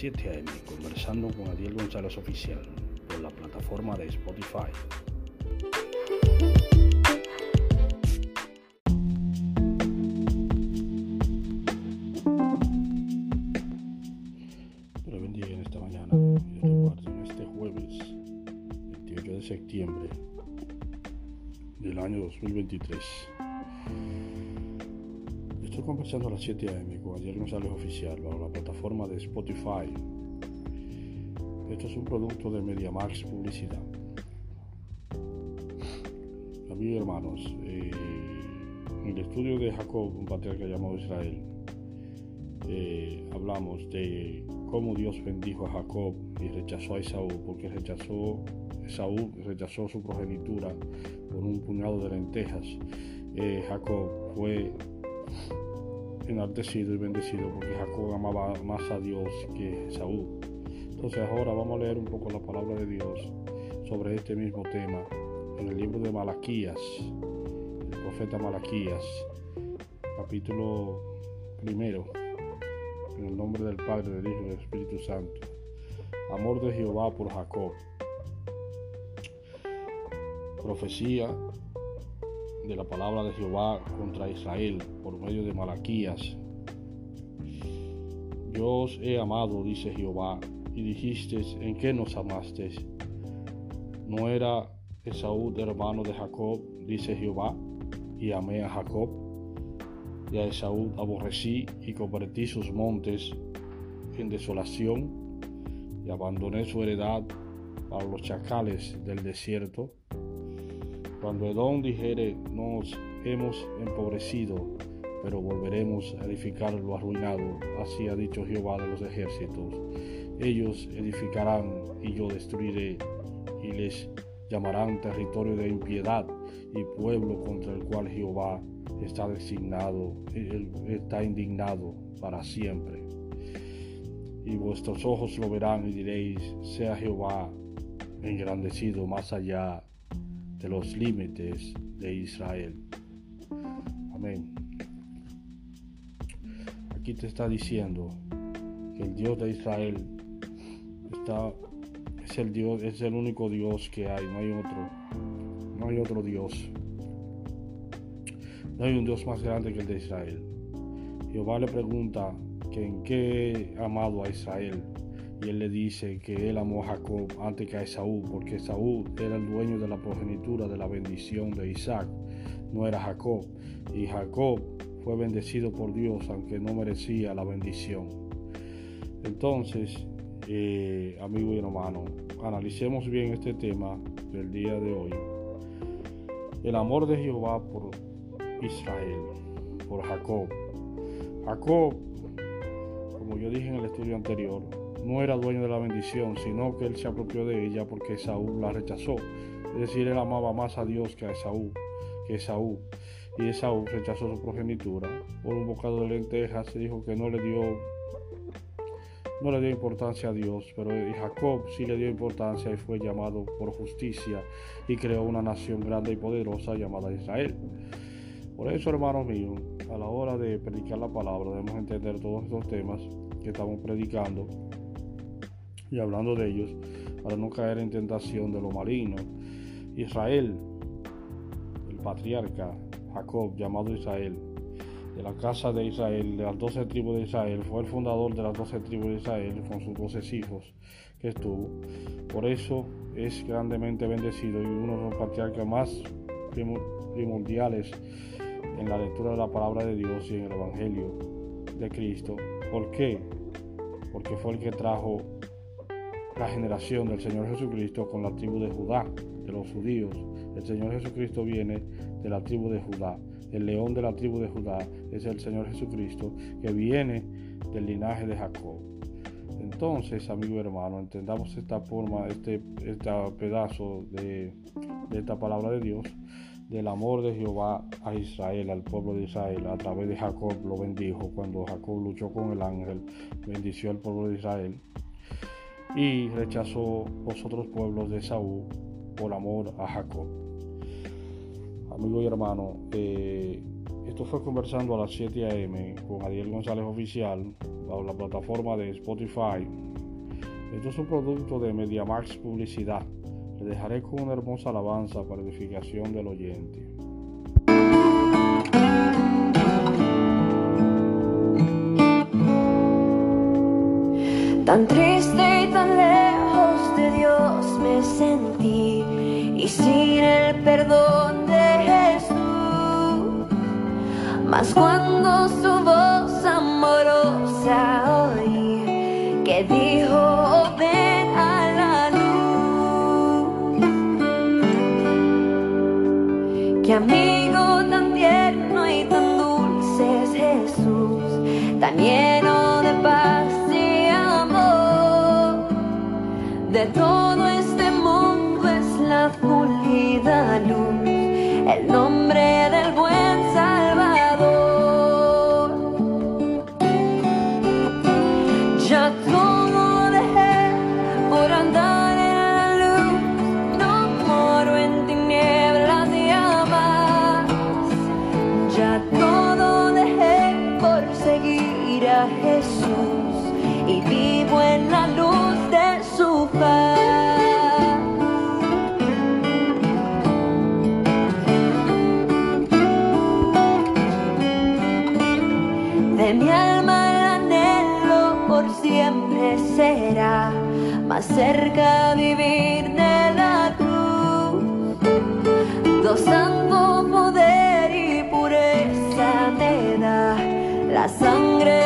7 a.m. conversando con Adiel González Oficial por la plataforma de Spotify. Dios bendiga en esta mañana y recuerden este jueves 28 de septiembre del año 2023. Estoy conversando a las 7 a.m. con Adiel González Oficial bajo la plataforma de Spotify. Esto es un producto de MediaMax Publicidad. Amigos y hermanos, eh, en el estudio de Jacob, un patriarca llamado Israel, eh, hablamos de cómo Dios bendijo a Jacob y rechazó a Esaú, porque rechazó, Esaú rechazó su progenitura por un puñado de lentejas. Eh, Jacob fue enaltecido y bendecido porque Jacob amaba más a Dios que Esaú. Entonces ahora vamos a leer un poco la palabra de Dios sobre este mismo tema en el libro de Malaquías, el profeta Malaquías, capítulo primero, en el nombre del Padre, del Hijo y del Espíritu Santo. Amor de Jehová por Jacob. Profecía de la palabra de Jehová contra Israel por medio de Malaquías. Yo os he amado, dice Jehová, y dijisteis, ¿en qué nos amasteis? ¿No era Esaú hermano de Jacob, dice Jehová, y amé a Jacob? Y a Esaú aborrecí y convertí sus montes en desolación, y abandoné su heredad para los chacales del desierto. Cuando Edom dijere, nos hemos empobrecido, pero volveremos a edificar lo arruinado, así ha dicho Jehová de los ejércitos. Ellos edificarán y yo destruiré, y les llamarán territorio de impiedad y pueblo contra el cual Jehová está designado, está indignado para siempre. Y vuestros ojos lo verán y diréis, sea Jehová engrandecido más allá de los límites de Israel. Amén. Aquí te está diciendo que el Dios de Israel está es el Dios, es el único Dios que hay, no hay otro. No hay otro Dios. No hay un Dios más grande que el de Israel. Jehová le pregunta que en qué ha amado a Israel. Y él le dice que él amó a Jacob antes que a Esaú, porque Esaú era el dueño de la progenitura de la bendición de Isaac, no era Jacob. Y Jacob fue bendecido por Dios, aunque no merecía la bendición. Entonces, eh, amigo y hermano, analicemos bien este tema del día de hoy. El amor de Jehová por Israel, por Jacob. Jacob, como yo dije en el estudio anterior, no era dueño de la bendición, sino que él se apropió de ella porque Esaú la rechazó. Es decir, él amaba más a Dios que a Esaú, que Esaú. Y Esaú rechazó su progenitura por un bocado de lentejas, se dijo que no le dio no le dio importancia a Dios, pero Jacob sí le dio importancia y fue llamado por justicia y creó una nación grande y poderosa llamada Israel. Por eso, hermanos míos, a la hora de predicar la palabra debemos entender todos estos temas que estamos predicando y hablando de ellos para no caer en tentación de lo maligno. Israel, el patriarca Jacob, llamado Israel, de la casa de Israel, de las doce tribus de Israel, fue el fundador de las doce tribus de Israel con sus doce hijos que estuvo. Por eso es grandemente bendecido y uno de los patriarcas más primordiales en la lectura de la palabra de Dios y en el Evangelio de Cristo. ¿Por qué? Porque fue el que trajo la generación del Señor Jesucristo con la tribu de Judá, de los judíos. El Señor Jesucristo viene de la tribu de Judá. El león de la tribu de Judá es el Señor Jesucristo que viene del linaje de Jacob. Entonces, amigo hermano, entendamos esta forma, este, este pedazo de, de esta palabra de Dios, del amor de Jehová a Israel, al pueblo de Israel, a través de Jacob lo bendijo cuando Jacob luchó con el ángel, bendició al pueblo de Israel y rechazó los otros pueblos de Saúl por amor a Jacob. Amigo y hermano, eh, esto fue conversando a las 7 a.m. con Adiel González Oficial bajo la plataforma de Spotify Esto es un producto de MediaMax Publicidad. Le dejaré con una hermosa alabanza para edificación del oyente. Tan triste y tan lejos de Dios me sentí y sin el perdón de Jesús. Mas cuando su voz amorosa oí que dijo ven a la luz, que amigo tan tierno y tan dulce es Jesús, tan lleno todo este mundo es la fulgida luz, el nombre del buen Salvador. Ya todo dejé por andar en la luz, no moro en tinieblas más. Ya todo dejé por seguir a Jesús y vivo en la luz De mi alma el anhelo por siempre será más cerca vivir de la cruz. Gozando poder y pureza te da la sangre